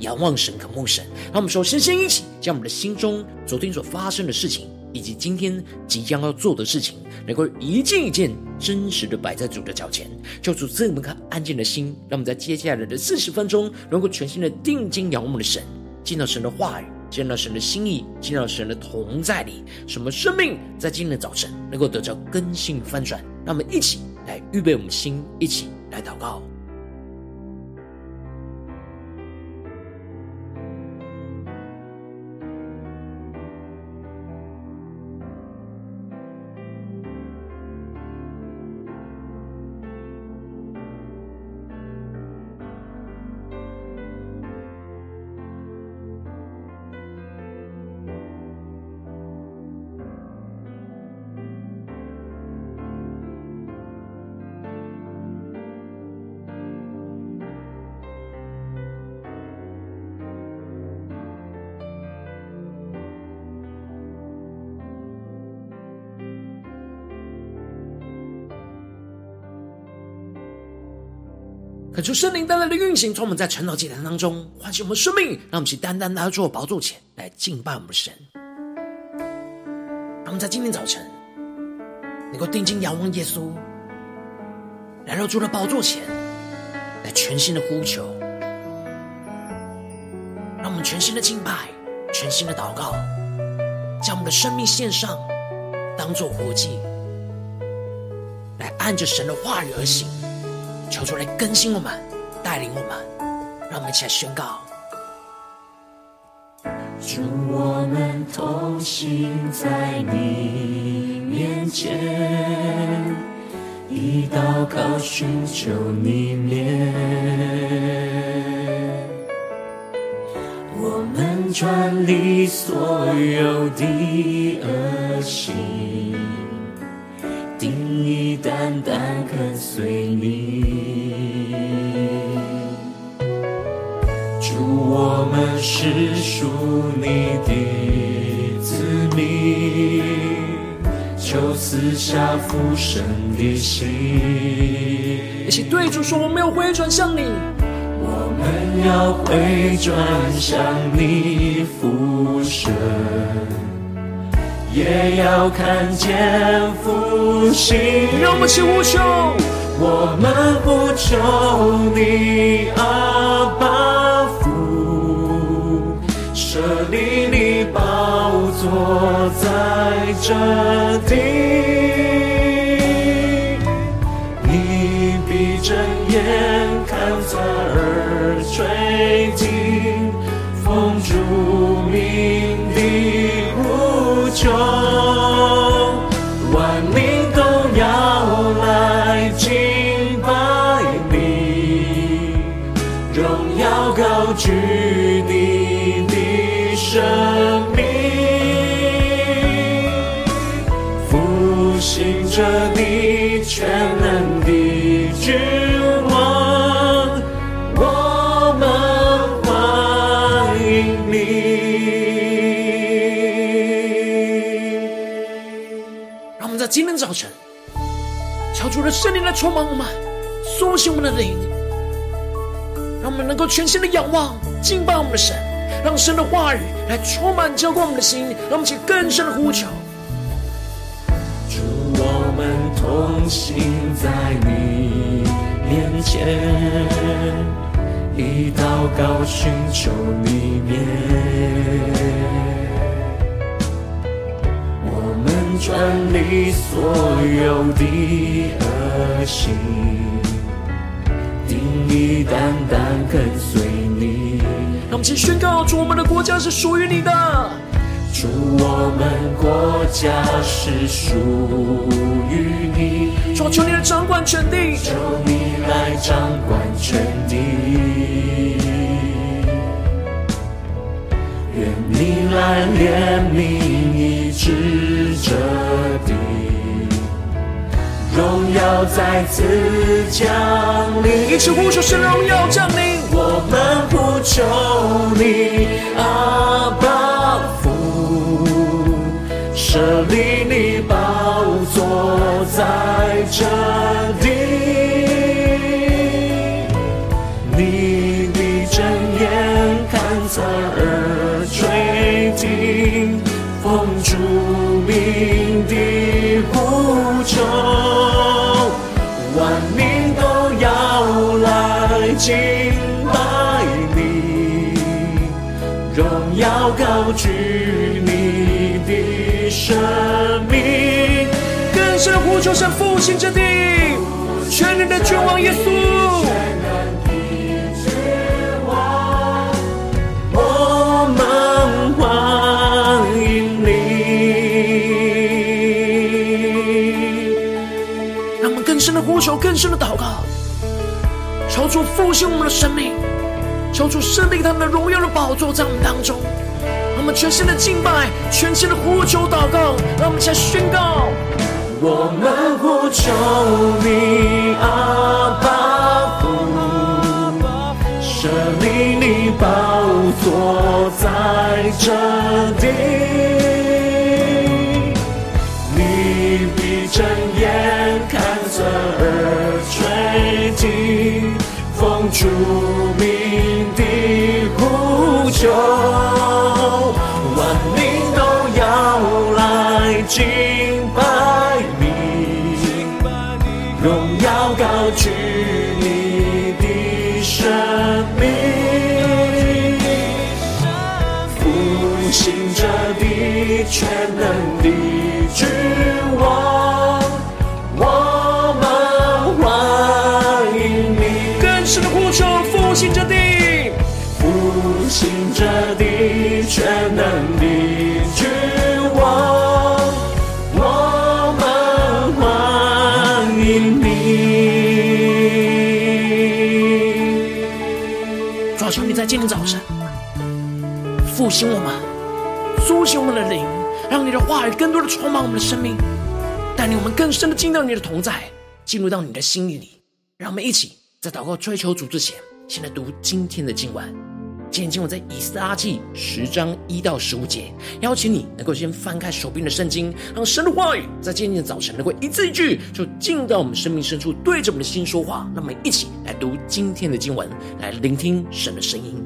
仰望神，渴慕神。让我们首先先一起将我们的心中昨天所发生的事情，以及今天即将要做的事情，能够一件一件真实的摆在主的脚前，求主赐我们颗安静的心。让我们在接下来的四十分钟，能够全心的定睛仰望我们的神，见到神的话语，见到神的心意，见到神的同在里，什么生命在今天的早晨能够得到更新翻转。让我们一起来预备我们的心，一起来祷告。恳求圣灵带来的运行，从我们在晨祷祭坛当中唤醒我们生命，让我们去单单来到宝座前来敬拜我们的神。让我们在今天早晨能够定睛仰望耶稣，来到主的宝座前来全新的呼求，让我们全新的敬拜，全新的祷告，将我们的生命献上，当做活祭，来按着神的话语而行。求主来更新我们，带领我们，让我们一起来宣告：主，我们同行在你面前，以祷告寻求你面，我们转离所有的恶行。定义单单跟随你，主，我们是属你的子民，求赐下福神的心。一起对主说：我们要回转向你，我们要回转向你父神。也要看见父亲让母亲优我们不求你阿把福舍利你宝座在这里你闭着眼看侧耳吹鲸风烛弥求万民都要来敬拜你，荣耀高举你的生命，复兴着你全能的今天早晨，求主的圣灵来充满我们，苏醒我们的灵，让我们能够全心的仰望、敬拜我们的神，让神的话语来充满、浇灌我们的心，让我们起更深的呼求。主，我们同行在你面前，以祷告寻求你面。转离所有的恶行，定意单单跟随你。让我们去宣告：主，我们的国家是属于你的。主，我们国家是属于你。主，求你来掌管全地。求你来掌管全地。愿你来怜悯医治这地，荣耀再次降临。一起呼求神荣耀降临，我们呼求你，阿爸父，设立你宝座在这地。万民都要来敬拜你，荣耀高举你的生命，更深呼求神复兴之地，全能的君王耶稣，深的呼求，更深的祷告。求主复兴我们的生命，求主设立他们的荣耀的宝座在我们当中，让我们全心的敬拜，全心的呼求祷告，让我们一起来宣告：我们呼求你，阿爸父，设立你宝座在这地，你必睁眼看侧耳垂听。奉主名的呼求，万民都要来敬今天早晨复兴我们，苏醒我们的灵，让你的话语更多的充满我们的生命，带领我们更深的进到你的同在，进入到你的心意里。让我们一起在祷告追求主之前，先来读今天的经文。今天经文在以斯拉记十章一到十五节，邀请你能够先翻开手边的圣经，让神的话语在今天的早晨能够一字一句就进到我们生命深处，对着我们的心说话。那么，一起来读今天的经文，来聆听神的声音。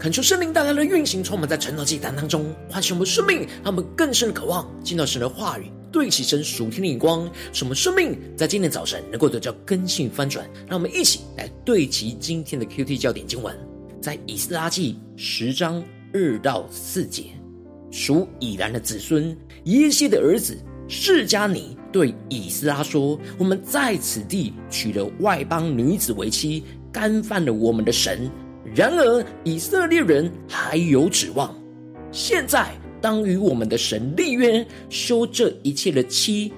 恳求圣灵大大的运行，充满在晨祷祭坛当中，唤醒我们生命，让我们更深的渴望进到神的话语，对齐神属天的眼光，使我们生命在今天早晨能够得到更新翻转。让我们一起来对齐今天的 QT 焦点经文，在以斯拉记十章二到四节，属以兰的子孙耶西的儿子示迦尼对以斯拉说：“我们在此地娶了外邦女子为妻，干犯了我们的神。”然而以色列人还有指望。现在当与我们的神立约，修这一切的妻，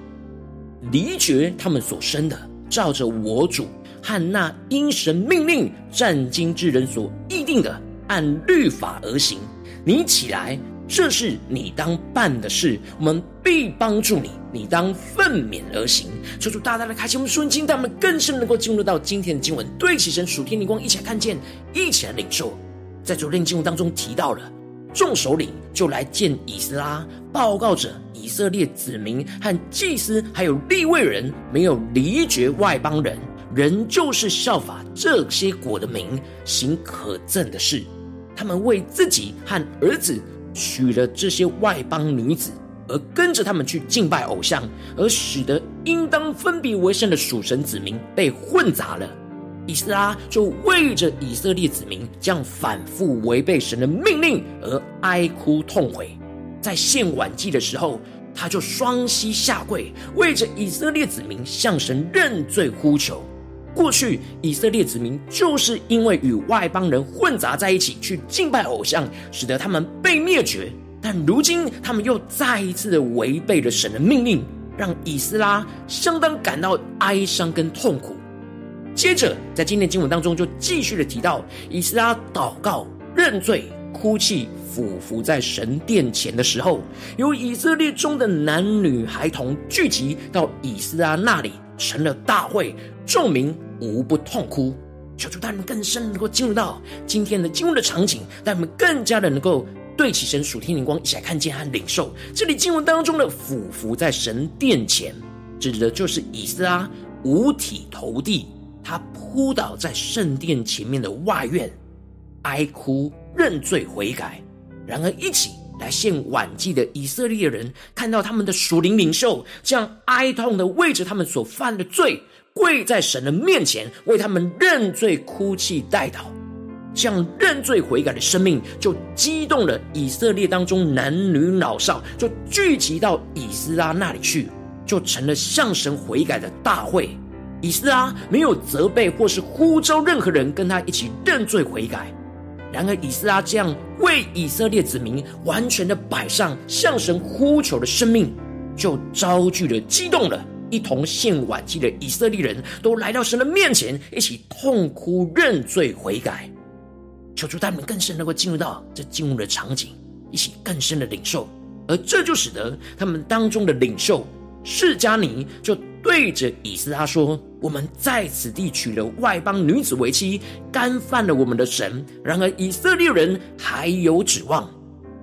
离绝他们所生的，照着我主和那因神命令战经之人所议定的，按律法而行。你起来。这是你当办的事，我们必帮助你。你当奋勉而行。求主大大的开启我们顺经，让我们更深能够进入到今天的经文，对齐神属天灵光，一起来看见，一起来领受。在昨天经文当中提到了，众首领就来见以斯拉，报告着以色列子民和祭司，还有立位人，没有离绝外邦人，仍旧是效法这些国的民，行可憎的事。他们为自己和儿子。娶了这些外邦女子，而跟着他们去敬拜偶像，而使得应当分别为圣的属神子民被混杂了。以斯拉就为着以色列子民这样反复违背神的命令而哀哭痛悔，在献晚祭的时候，他就双膝下跪，为着以色列子民向神认罪呼求。过去以色列子民就是因为与外邦人混杂在一起去敬拜偶像，使得他们被灭绝。但如今他们又再一次的违背了神的命令，让以斯拉相当感到哀伤跟痛苦。接着在今天经文当中就继续的提到，以斯拉祷告认罪、哭泣、俯伏在神殿前的时候，有以色列中的男女孩童聚集到以斯拉那里。成了大会，众民无不痛哭。求主带你们更深能够进入到今天的经文的场景，带你们更加的能够对起神属天灵光，一起来看见和领受。这里经文当中的俯伏在神殿前，指的就是以斯拉五体投地，他扑倒在圣殿前面的外院，哀哭认罪悔改。然而一起。来献晚祭的以色列人，看到他们的属灵领袖这样哀痛的为着他们所犯的罪跪在神的面前，为他们认罪哭泣代祷，这样认罪悔改的生命，就激动了以色列当中男女老少，就聚集到以斯拉那里去，就成了向神悔改的大会。以斯拉没有责备或是呼召任何人跟他一起认罪悔改。然而，以斯拉这样为以色列子民完全的摆上向神呼求的生命，就招聚了、激动了一同献晚祭的以色列人都来到神的面前，一起痛哭认罪悔改。求主他们更深能够进入到这经文的场景，一起更深的领受，而这就使得他们当中的领袖示迦尼就对着以斯拉说。我们在此地娶了外邦女子为妻，干犯了我们的神。然而以色列人还有指望。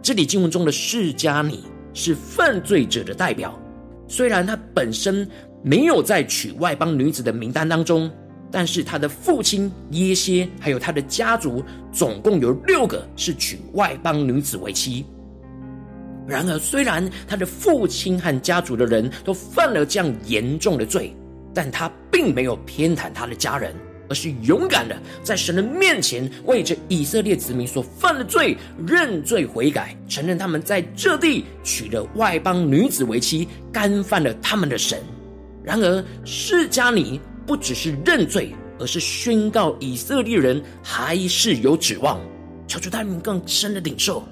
这里经文中的释迦尼是犯罪者的代表，虽然他本身没有在娶外邦女子的名单当中，但是他的父亲耶歇还有他的家族总共有六个是娶外邦女子为妻。然而虽然他的父亲和家族的人都犯了这样严重的罪。但他并没有偏袒他的家人，而是勇敢的在神的面前为着以色列子民所犯的罪认罪悔改，承认他们在这地娶了外邦女子为妻，干犯了他们的神。然而，释迦尼不只是认罪，而是宣告以色列人还是有指望。求主带领更深的领受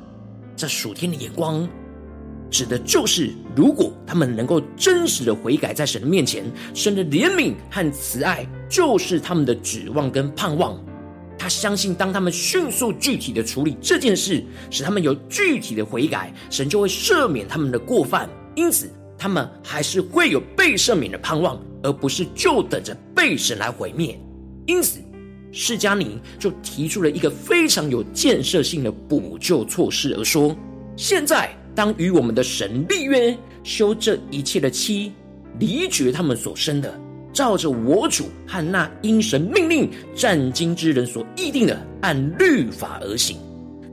这属天的眼光。指的就是，如果他们能够真实的悔改，在神的面前，神的怜悯和慈爱就是他们的指望跟盼望。他相信，当他们迅速具体的处理这件事，使他们有具体的悔改，神就会赦免他们的过犯。因此，他们还是会有被赦免的盼望，而不是就等着被神来毁灭。因此，释迦尼就提出了一个非常有建设性的补救措施，而说：现在。当与我们的神立约，修这一切的妻，离绝他们所生的，照着我主和那因神命令战经之人所议定的，按律法而行。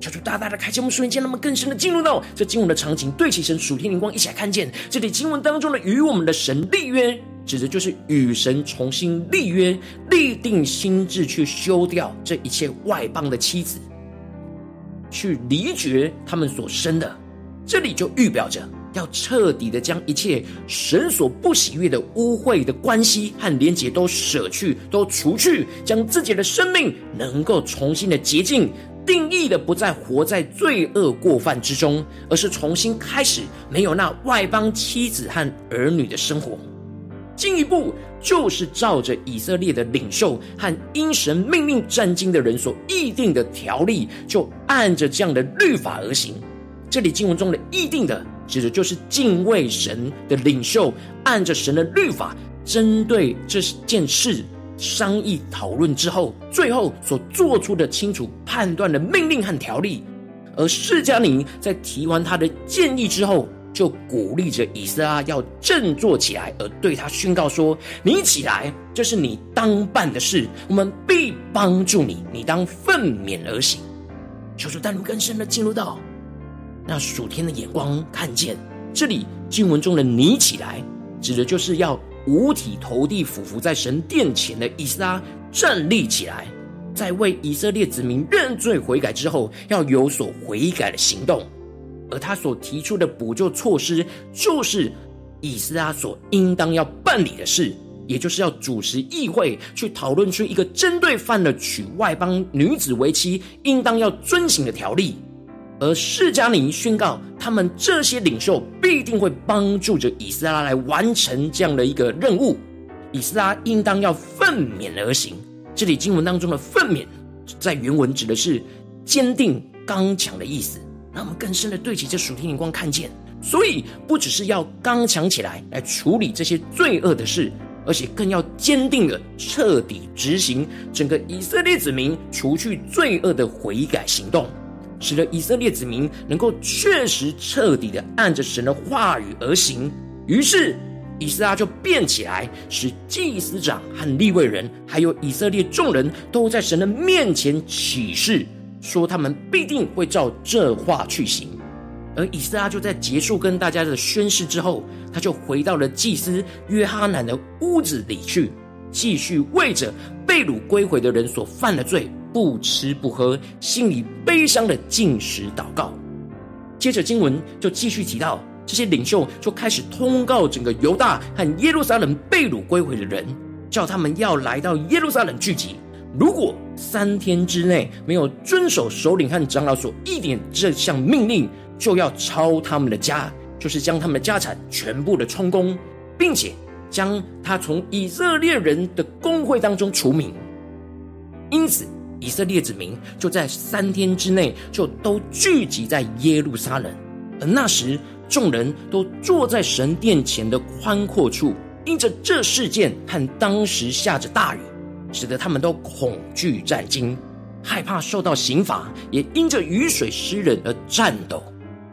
求主大大的开启我们属灵间，让我们更深的进入到这经文的场景，对齐神属天灵光，一起来看见这里经文当中的与我们的神立约，指的就是与神重新立约，立定心志去修掉这一切外邦的妻子，去离绝他们所生的。这里就预表着要彻底的将一切神所不喜悦的污秽的关系和连结都舍去，都除去，将自己的生命能够重新的洁净。定义的不再活在罪恶过犯之中，而是重新开始没有那外邦妻子和儿女的生活。进一步就是照着以色列的领袖和因神命令战经的人所议定的条例，就按着这样的律法而行。这里经文中的议定的，指的就是敬畏神的领袖，按着神的律法，针对这件事。商议讨论之后，最后所做出的清楚判断的命令和条例。而释迦尼在提完他的建议之后，就鼓励着以色列要振作起来，而对他宣告说：“你起来，这是你当办的事，我们必帮助你，你当奋勉而行。”求主带领更深的进入到那属天的眼光，看见这里经文中的“你起来”，指的就是要。五体投地俯伏在神殿前的以斯拉站立起来，在为以色列子民认罪悔改之后，要有所悔改的行动。而他所提出的补救措施，就是以斯拉所应当要办理的事，也就是要主持议会，去讨论出一个针对犯了娶外邦女子为妻，应当要遵行的条例。而释迦尼宣告，他们这些领袖必定会帮助着以斯拉来完成这样的一个任务。以斯拉应当要奋勉而行。这里经文当中的“奋勉”在原文指的是坚定、刚强的意思。让我们更深的对齐这属天灵光看见，所以不只是要刚强起来来处理这些罪恶的事，而且更要坚定的彻底执行整个以色列子民除去罪恶的悔改行动。使得以色列子民能够确实彻底的按着神的话语而行。于是以斯拉就变起来，使祭司长和利未人，还有以色列众人都在神的面前起誓，说他们必定会照这话去行。而以斯拉就在结束跟大家的宣誓之后，他就回到了祭司约哈难的屋子里去，继续为着被掳归回的人所犯的罪。不吃不喝，心里悲伤的进食祷告。接着经文就继续提到，这些领袖就开始通告整个犹大和耶路撒冷被掳归回的人，叫他们要来到耶路撒冷聚集。如果三天之内没有遵守首领和长老所一点这项命令，就要抄他们的家，就是将他们的家产全部的充公，并且将他从以色列人的工会当中除名。因此。以色列子民就在三天之内就都聚集在耶路撒冷，而那时众人都坐在神殿前的宽阔处，因着这事件和当时下着大雨，使得他们都恐惧战惊，害怕受到刑罚，也因着雨水湿冷而颤抖。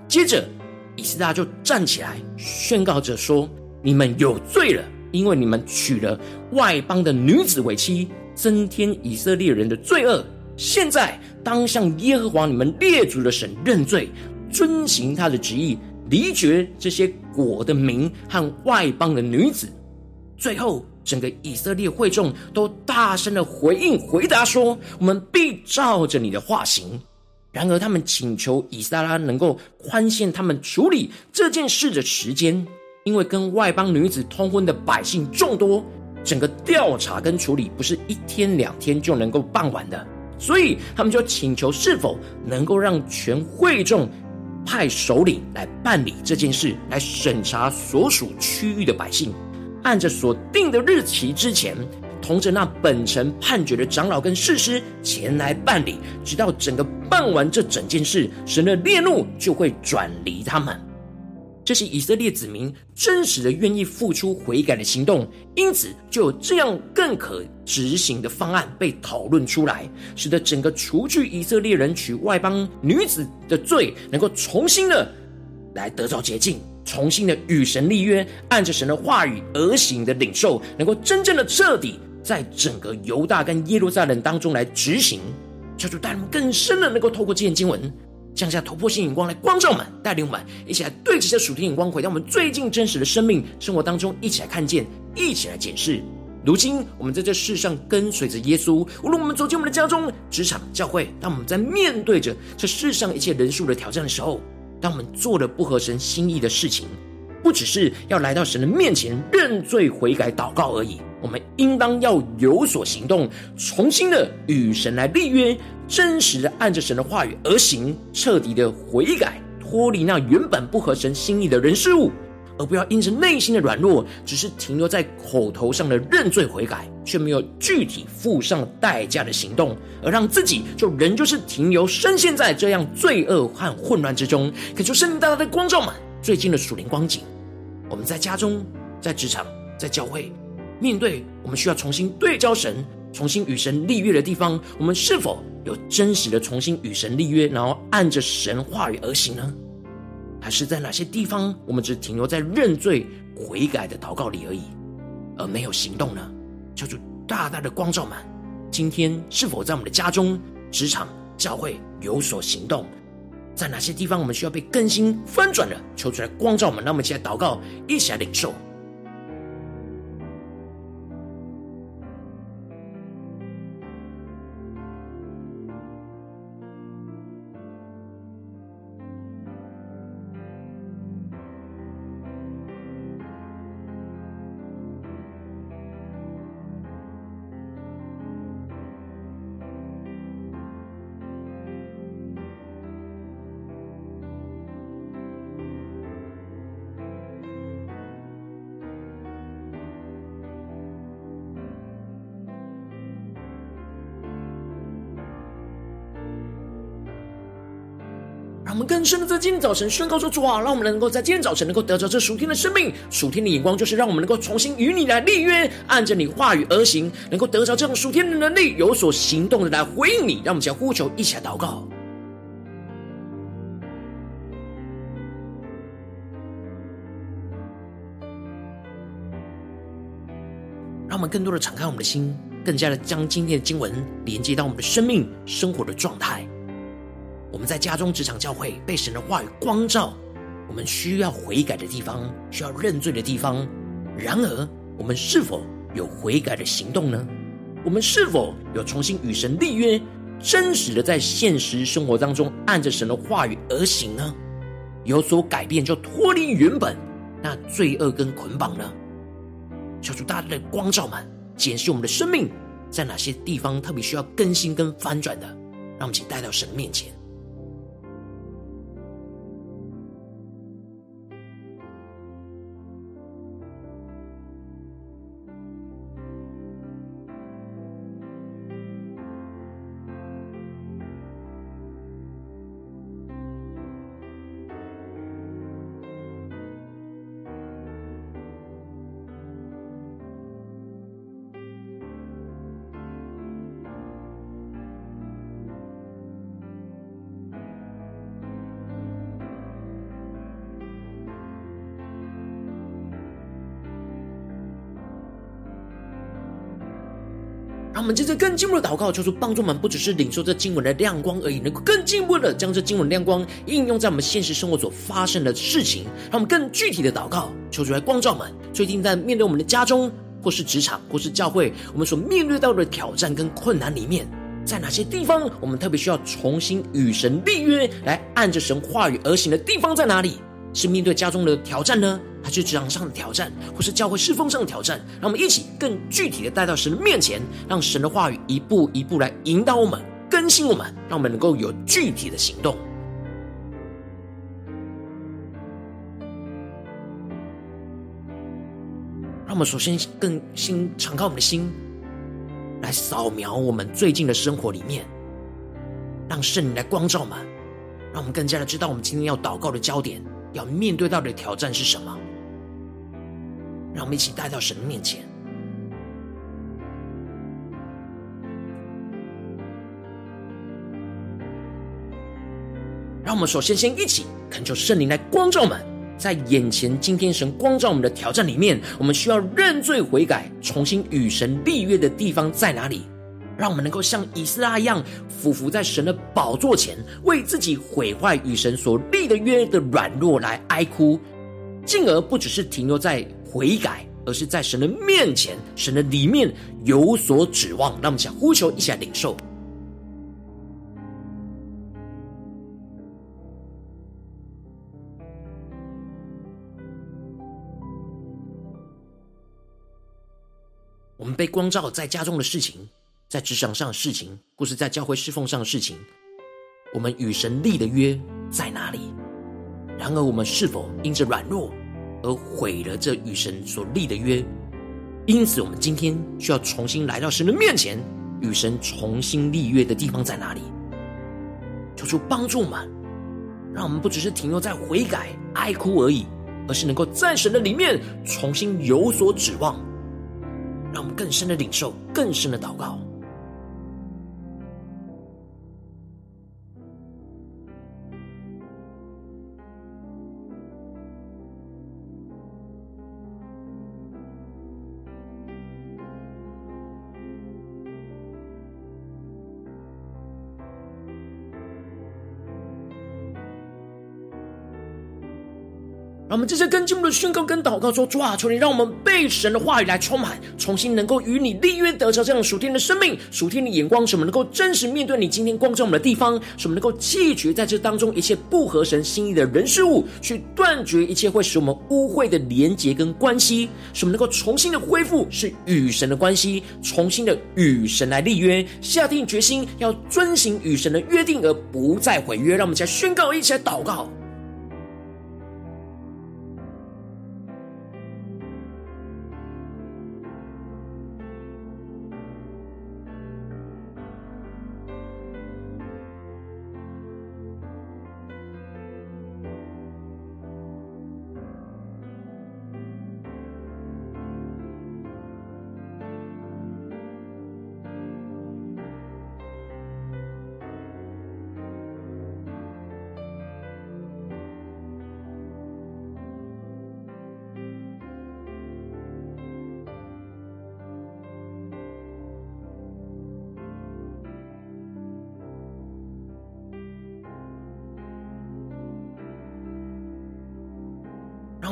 接着，以斯拉就站起来宣告着说：“你们有罪了，因为你们娶了外邦的女子为妻。”增添以色列人的罪恶，现在当向耶和华你们列祖的神认罪，遵行他的旨意，离绝这些国的民和外邦的女子。最后，整个以色列会众都大声的回应回答说：“我们必照着你的话行。”然而，他们请求以斯拉能够宽限他们处理这件事的时间，因为跟外邦女子通婚的百姓众多。整个调查跟处理不是一天两天就能够办完的，所以他们就请求是否能够让全会众派首领来办理这件事，来审查所属区域的百姓，按着所定的日期之前，同着那本城判决的长老跟士师前来办理，直到整个办完这整件事，神的烈怒就会转离他们。这是以色列子民真实的愿意付出悔改的行动，因此就有这样更可执行的方案被讨论出来，使得整个除去以色列人娶外邦女子的罪，能够重新的来得到洁净，重新的与神立约，按着神的话语而行的领袖，能够真正的彻底在整个犹大跟耶路撒冷当中来执行。求主带领更深的能够透过这件经文，降下突破性眼光来光照我们，带领我们一起来对齐这属天眼光，回到我们最近真实的生命生活当中，一起来看见，一起来检视。如今我们在这世上跟随着耶稣，无论我们走进我们的家中、职场、教会，当我们在面对着这世上一切人数的挑战的时候，当我们做了不合神心意的事情，不只是要来到神的面前认罪悔改祷告而已，我们应当要有所行动，重新的与神来立约，真实的按着神的话语而行，彻底的悔改，脱离那原本不合神心意的人事物。而不要因着内心的软弱，只是停留在口头上的认罪悔改，却没有具体付上代价的行动，而让自己就仍旧是停留深陷在这样罪恶和混乱之中。可求圣灵大大的光照们，最近的属灵光景，我们在家中、在职场、在教会，面对我们需要重新对焦神、重新与神立约的地方，我们是否有真实的重新与神立约，然后按着神话语而行呢？还是在哪些地方，我们只停留在认罪悔改的祷告里而已，而没有行动呢？求主大大的光照们，今天是否在我们的家中、职场、教会有所行动？在哪些地方我们需要被更新翻转的？求主来光照我们，让我们一起来祷告，一起来领受。甚至在今天早晨宣告说：主啊，让我们能够在今天早晨能够得着这属天的生命，属天的眼光，就是让我们能够重新与你来立约，按着你话语而行，能够得着这种属天的能力，有所行动的来回应你。让我们将呼求一起来祷告，让我们更多的敞开我们的心，更加的将今天的经文连接到我们的生命生活的状态。我们在家中、职场、教会被神的话语光照，我们需要悔改的地方，需要认罪的地方。然而，我们是否有悔改的行动呢？我们是否有重新与神立约，真实的在现实生活当中按着神的话语而行呢？有所改变，就脱离原本那罪恶跟捆绑呢？求主大大的光照们，检视我们的生命，在哪些地方特别需要更新跟翻转的，让我们请带到神面前。接着更进一步的祷告，求主帮助我们，不只是领受这经文的亮光而已，能够更进一步的将这经文亮光应用在我们现实生活所发生的事情。让我们更具体的祷告，求主来光照我们。最近在面对我们的家中，或是职场，或是教会，我们所面对到的挑战跟困难里面，在哪些地方我们特别需要重新与神立约，来按着神话语而行的地方在哪里？是面对家中的挑战呢？还是职场上的挑战，或是教会侍奉上的挑战，让我们一起更具体的带到神的面前，让神的话语一步一步来引导我们、更新我们，让我们能够有具体的行动。让我们首先更新敞开我们的心，来扫描我们最近的生活里面，让圣灵来光照我们，让我们更加的知道我们今天要祷告的焦点，要面对到的挑战是什么。让我们一起带到神的面前。让我们首先先一起恳求圣灵来光照我们，在眼前今天神光照我们的挑战里面，我们需要认罪悔改、重新与神立约的地方在哪里？让我们能够像以斯拉一样，俯伏在神的宝座前，为自己毁坏与神所立的约的软弱来哀哭，进而不只是停留在悔改，而是在神的面前、神的里面有所指望。让我们想呼求一下领受。我们被光照在家中的事情，在职场上的事情，或是在教会侍奉上的事情，我们与神立的约在哪里？然而，我们是否因着软弱而毁了这与神所立的约？因此，我们今天需要重新来到神的面前，与神重新立约的地方在哪里？求主帮助我们，让我们不只是停留在悔改、哀哭而已，而是能够在神的里面重新有所指望。让我们更深的领受，更深的祷告。我们这些跟进我们的宣告跟祷告说：主啊，求你让我们被神的话语来充满，重新能够与你立约，得着这样属天的生命、属天的眼光，什么能够真实面对你今天光照我们的地方，什么能够弃绝在这当中一切不合神心意的人事物，去断绝一切会使我们污秽的连结跟关系，什么能够重新的恢复是与神的关系，重新的与神来立约，下定决心要遵行与神的约定，而不再毁约。让我们一起来宣告，一起来祷告。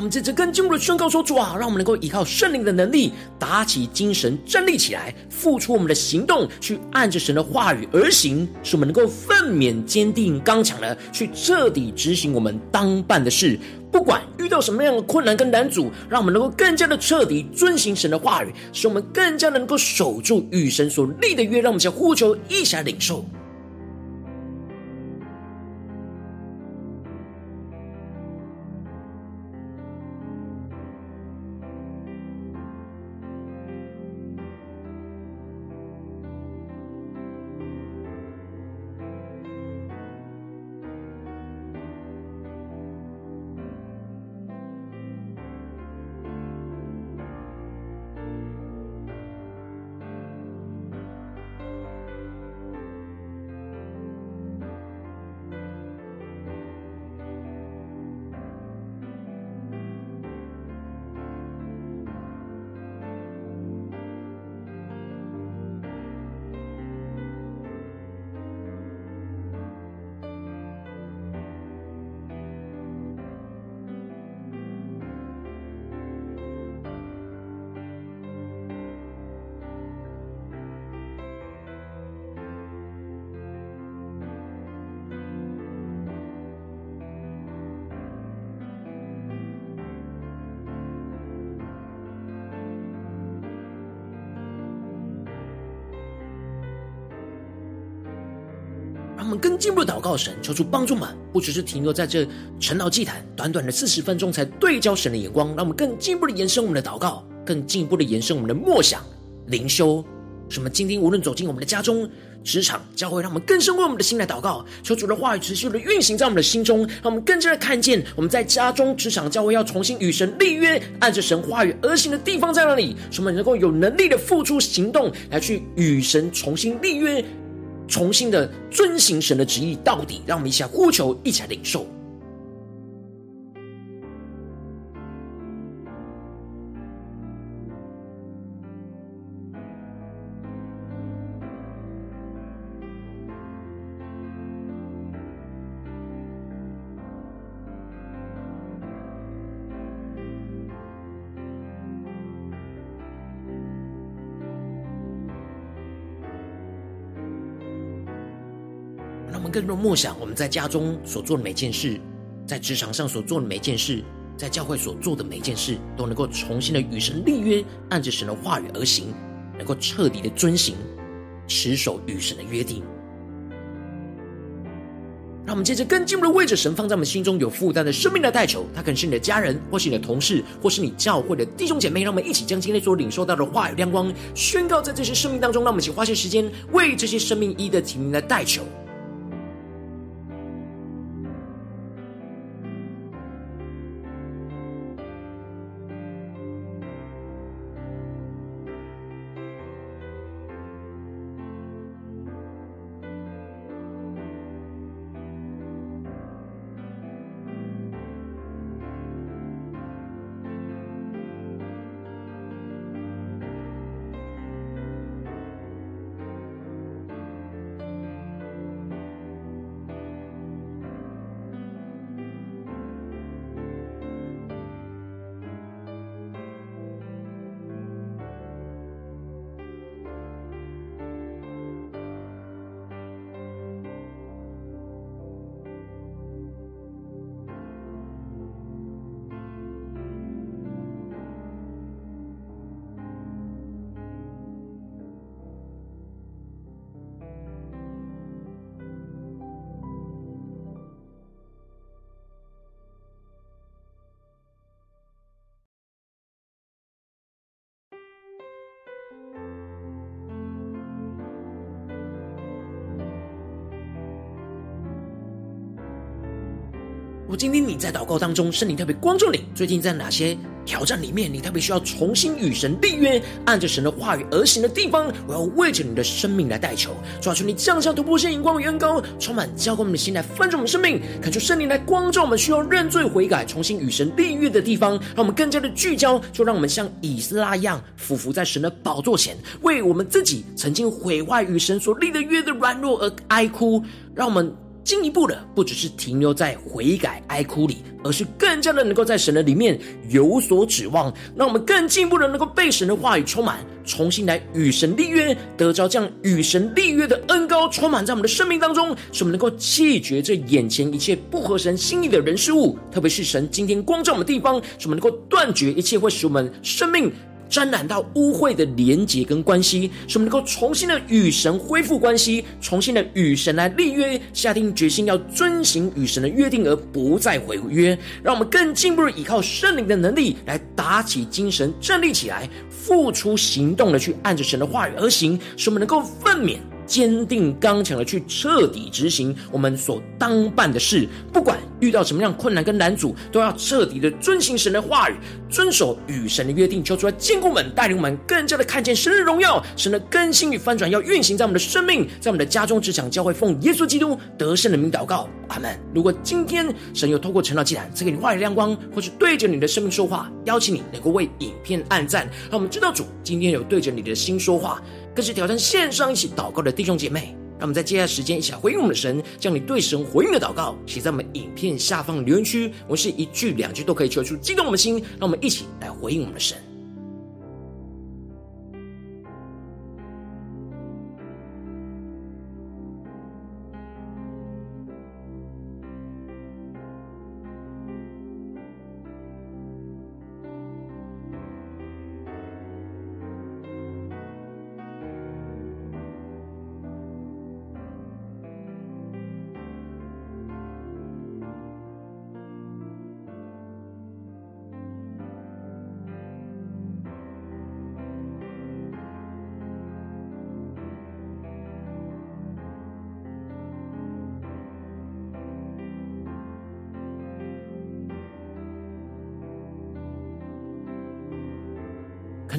我们这次更进一步的宣告说：“主啊，让我们能够依靠圣灵的能力，打起精神，站立起来，付出我们的行动，去按着神的话语而行，使我们能够奋勉、坚定、刚强的去彻底执行我们当办的事。不管遇到什么样的困难跟难阻，让我们能够更加的彻底遵行神的话语，使我们更加的能够守住与神所立的约。让我们先呼求，一起来领受。”更进一步的祷告神，求主帮助我们，不只是停留在这晨祷祭坛短短的四十分钟才对焦神的眼光，让我们更进一步的延伸我们的祷告，更进一步的延伸我们的默想灵修。什么今天无论走进我们的家中、职场、教会，让我们更深为我们的心来祷告，求主的话语持续的运行在我们的心中，让我们更加的看见我们在家中、职场、教会要重新与神立约，按着神话语而行的地方在哪里？使我们能够有能力的付出行动，来去与神重新立约。重新的遵行神的旨意到底，让我们一起来呼求，一起来领受。更多默想我们在家中所做的每件事，在职场上所做的每件事，在教会所做的每件事，都能够重新的与神立约，按着神的话语而行，能够彻底的遵行，持守与神的约定。让我们接着更进一步的为着神放在我们心中有负担的生命来代求，他可能是你的家人，或是你的同事，或是你教会的弟兄姐妹。让我们一起将今天所领受到的话语亮光宣告在这些生命当中。让我们一起花些时间为这些生命一的提名来代求。果今天你在祷告当中，圣灵特别光照你，最近在哪些挑战里面，你特别需要重新与神立约，按着神的话语而行的地方，我要为着你的生命来代求，求你降下突破性、荧光与恩膏，充满浇灌我们的心来翻转我们生命，恳求圣灵来光照我们需要认罪悔改、重新与神立约的地方，让我们更加的聚焦，就让我们像以斯拉一样，俯伏在神的宝座前，为我们自己曾经毁坏与神所立的约的软弱而哀哭，让我们。进一步的，不只是停留在悔改哀哭里，而是更加的能够在神的里面有所指望。让我们更进一步的能够被神的话语充满，重新来与神立约，得着这样与神立约的恩膏充满在我们的生命当中，使我们能够弃绝这眼前一切不合神心意的人事物，特别是神今天光照我们的地方，使我们能够断绝一切会使我们生命。沾染到污秽的连结跟关系，使我们能够重新的与神恢复关系，重新的与神来立约，下定决心要遵行与神的约定，而不再毁约。让我们更进一步的依靠圣灵的能力，来打起精神，站立起来，付出行动的去按着神的话语而行，使我们能够奋勉。坚定刚强的去彻底执行我们所当办的事，不管遇到什么样困难跟难阻，都要彻底的遵行神的话语，遵守与神的约定，求主来坚固我们，带领我们更加的看见神的荣耀，神的更新与翻转要运行在我们的生命，在我们的家中、职场、教会，奉耶稣基督得胜的名祷告，阿门。如果今天神有透过晨祷祭坛赐给你话语亮光，或是对着你的生命说话，邀请你能够为影片按赞，让我们知道主今天有对着你的心说话。更是挑战线上一起祷告的弟兄姐妹，让我们在接下来时间一起来回应我们的神，将你对神回应的祷告写在我们影片下方留言区。我是一句两句都可以求出激动我们的心，让我们一起来回应我们的神。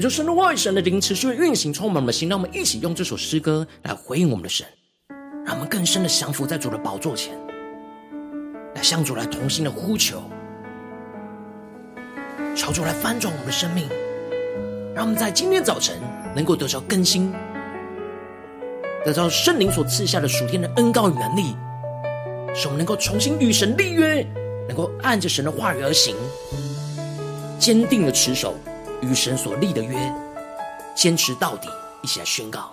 就神的话语，神的灵持续运行，充满我们的心。让我们一起用这首诗歌来回应我们的神，让我们更深的降服在主的宝座前，来向主来同心的呼求，求主来翻转我们的生命，让我们在今天早晨能够得着更新，得到圣灵所赐下的属天的恩膏与能力，使我们能够重新与神立约，能够按着神的话语而行，坚定的持守。与神所立的约，坚持到底，一起来宣告。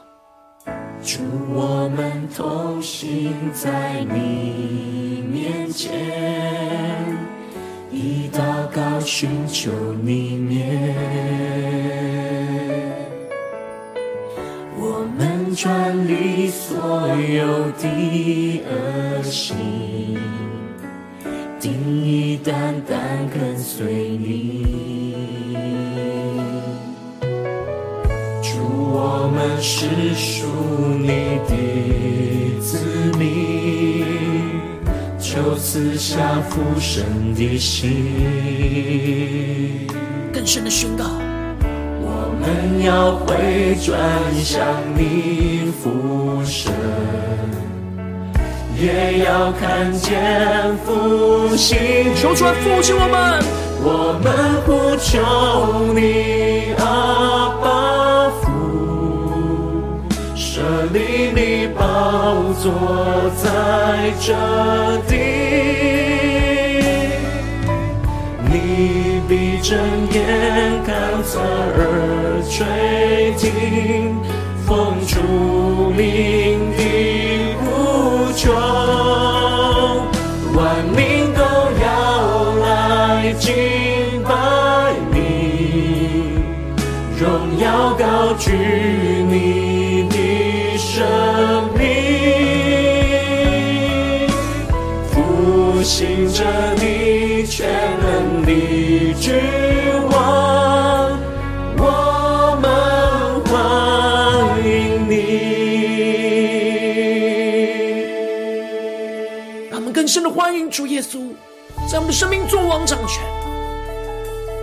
主，我们同行在你面前，以祷告寻求你面。我们转离所有的恶行，定义单单跟随你。们是属你的子民，求赐下复生的心，更深的宣告。我们要回转向你复生，也要看见复兴。求主来复兴我们，我们呼求你阿坐在这地，你闭着眼看侧耳垂听，奉主名的呼求，万民都要来敬拜你，荣耀高举你。的身着你全能的君王，我们欢迎你。让我们更深的欢迎主耶稣，在我们的生命作王掌权。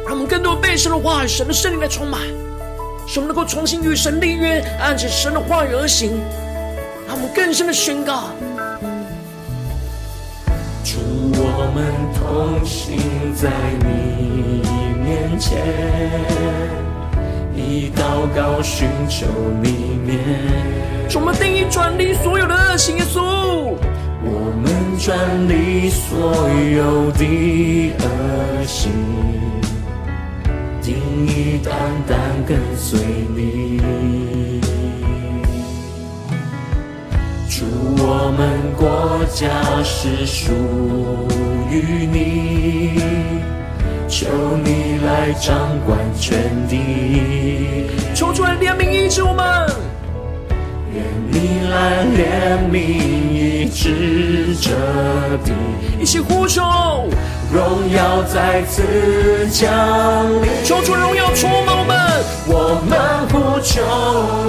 让我们更多被神的话语、神的圣灵来充满。使我们能够重新与神立约，按着神的话语而行，让我们更深的宣告：们同行在你面前，以祷告寻求你面。主，我们定义转离所有的恶行，耶稣。我们转离所有的恶行。定义单单跟随你，我们国家是属于你，求你来掌管全地，求主来怜悯医治我们，愿你来怜悯医治这地，一起呼求。荣耀再次降临，求主荣耀充满我们。我们呼求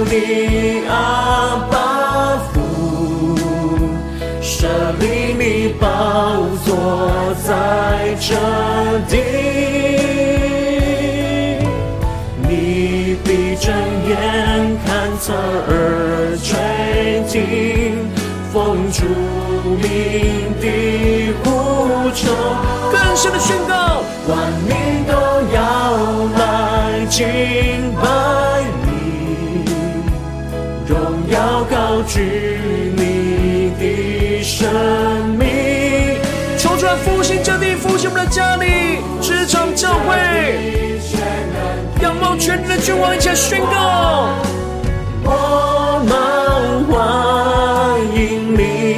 你阿爸父，设立你宝座在这地，你必睁眼看侧耳垂听，奉主明的呼求。更深的宣告，万民都要来敬拜你，荣耀高举的家里、职场、教会，仰望全能的君王，一起来宣告。我们欢迎你。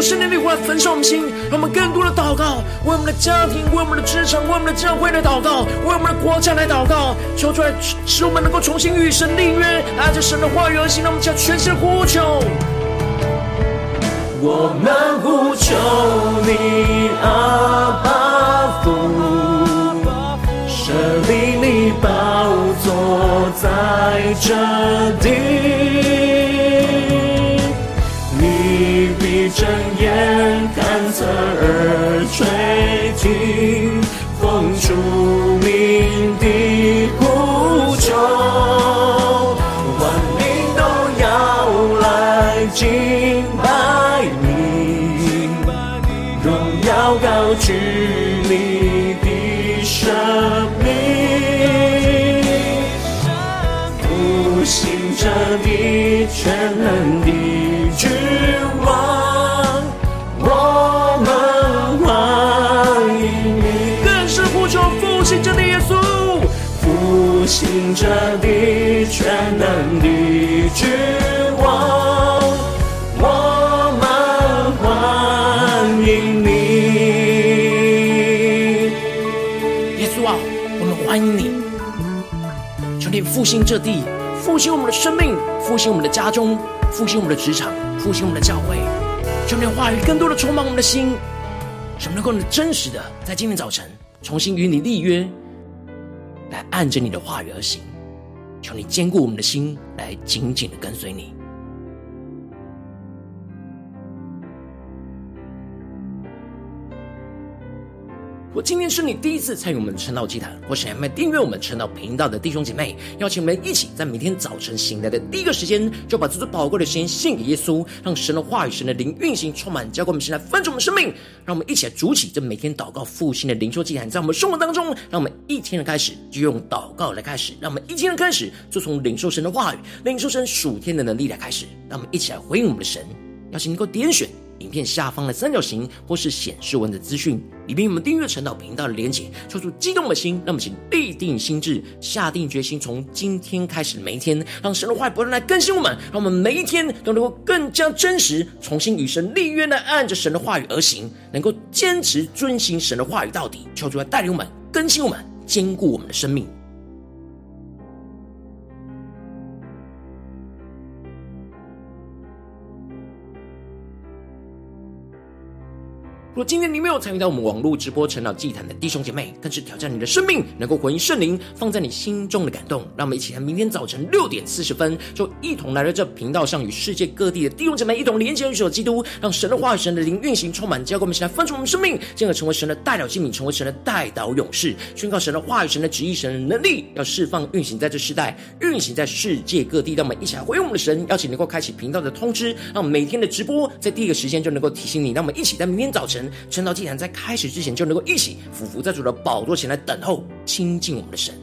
圣灵的灵火焚烧我们心，让我们更多的祷告，为我们的家庭，为我们的职场，为我们的教会来祷告，为我们的国家来祷告，求出来使我们能够重新与神立约，按着神的话语而行。让我们将全心呼求，我们呼求你阿爸父，舍利你宝座在这地。睁眼看侧耳垂听，奉主名的呼求，这地，复兴我们的生命，复兴我们的家中，复兴我们的职场，复兴我们的教会。求你的话语更多的充满我们的心，使我们能够真实的在今天早晨重新与你立约，来按着你的话语而行。求你坚固我们的心，来紧紧的跟随你。我今天是你第一次参与我们的晨祷祭坛，或是还没订阅我们晨祷频道的弟兄姐妹，邀请我们一起在每天早晨醒来的第一个时间，就把这最宝贵的时间献给耶稣，让神的话语、神的灵运行充满，浇灌我们现在分盛我们生命。让我们一起来筑起这每天祷告复兴的灵修祭坛，在我们生活当中，让我们一天的开始就用祷告来开始，让我们一天的开始就从领受神的话语、领受神属天的能力来开始，让我们一起来回应我们的神，邀请能够点选。影片下方的三角形，或是显示文的资讯，里面我们订阅陈祷频道的连结，抽出激动的心，那么请立定心智，下定决心，从今天开始每一天，让神的话不断来更新我们，让我们每一天都能够更加真实，重新与神立约，来按着神的话语而行，能够坚持遵行神的话语到底，求主来带领我们，更新我们，坚固我们的生命。今天你没有参与到我们网络直播晨祷祭坛的弟兄姐妹，更是挑战你的生命，能够回应圣灵放在你心中的感动。让我们一起在明天早晨六点四十分，就一同来到这频道上，与世界各地的弟兄姐妹一同连接、与基督，让神的话语、神的灵运行充满，教给我们，现在分出我们生命，进而成为神的代表器皿，成为神的代导勇士，宣告神的话语、神的旨意、神的能力，要释放运行在这世代，运行在世界各地。让我们一起来回应我们的神，邀请能够开启频道的通知，让我们每天的直播在第一个时间就能够提醒你。让我们一起在明天早晨。撑到祭坛在开始之前，就能够一起俯伏在主的宝座前来等候亲近我们的神。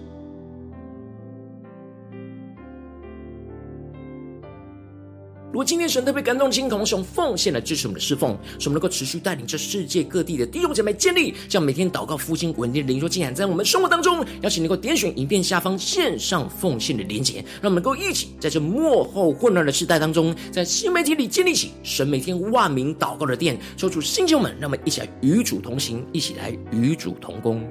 如果今天神特别感动的心，同时用奉献来支持我们的侍奉，使我们能够持续带领这世界各地的弟兄姐妹建立，这样每天祷告复兴稳定的灵修进展，在我们生活当中，邀请能够点选影片下方线上奉献的连结，让我们能够一起在这幕后混乱的时代当中，在新媒体里建立起神每天万名祷告的殿，抽出新球们，让我们一起来与主同行，一起来与主同工。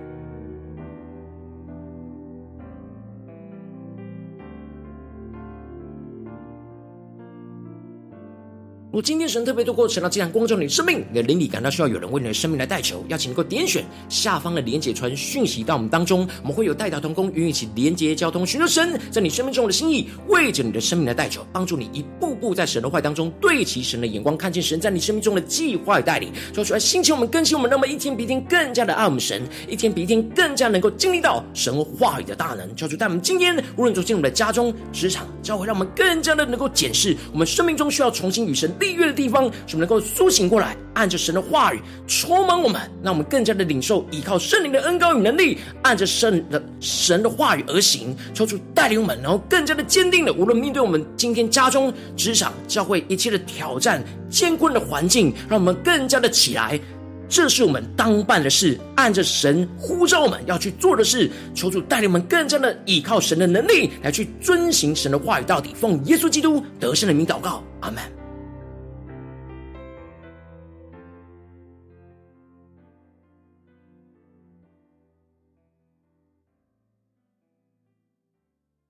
如果今天神特别透过晨祷祭坛光照你生命，你的灵里感到需要有人为你的生命来代求，邀请能够点选下方的连结传讯息到我们当中，我们会有代祷同工与你一起连结交通，寻求神在你生命中的心意，为着你的生命来代求，帮助你一步步在神的话当中对齐神的眼光，看见神在你生命中的计划与带领，说出来兴起我们更新我们，那么一天比一天更加的爱我们神，一天比一天更加能够经历到神话语的大能，求主带我们今天无论走进我们的家中、职场、教会，让我们更加的能够检视我们生命中需要重新与神立约的地方，使我们能够苏醒过来，按着神的话语充满我们，让我们更加的领受依靠圣灵的恩膏与能力，按着圣的神的话语而行，抽出带领我们，然后更加的坚定的，无论面对我们今天家中、职场、教会一切的挑战、艰困的环境，让我们更加的起来。这是我们当办的事，按着神呼召我们要去做的事，求主带领我们更加的依靠神的能力，来去遵行神的话语到底。奉耶稣基督得胜的名祷告，阿门。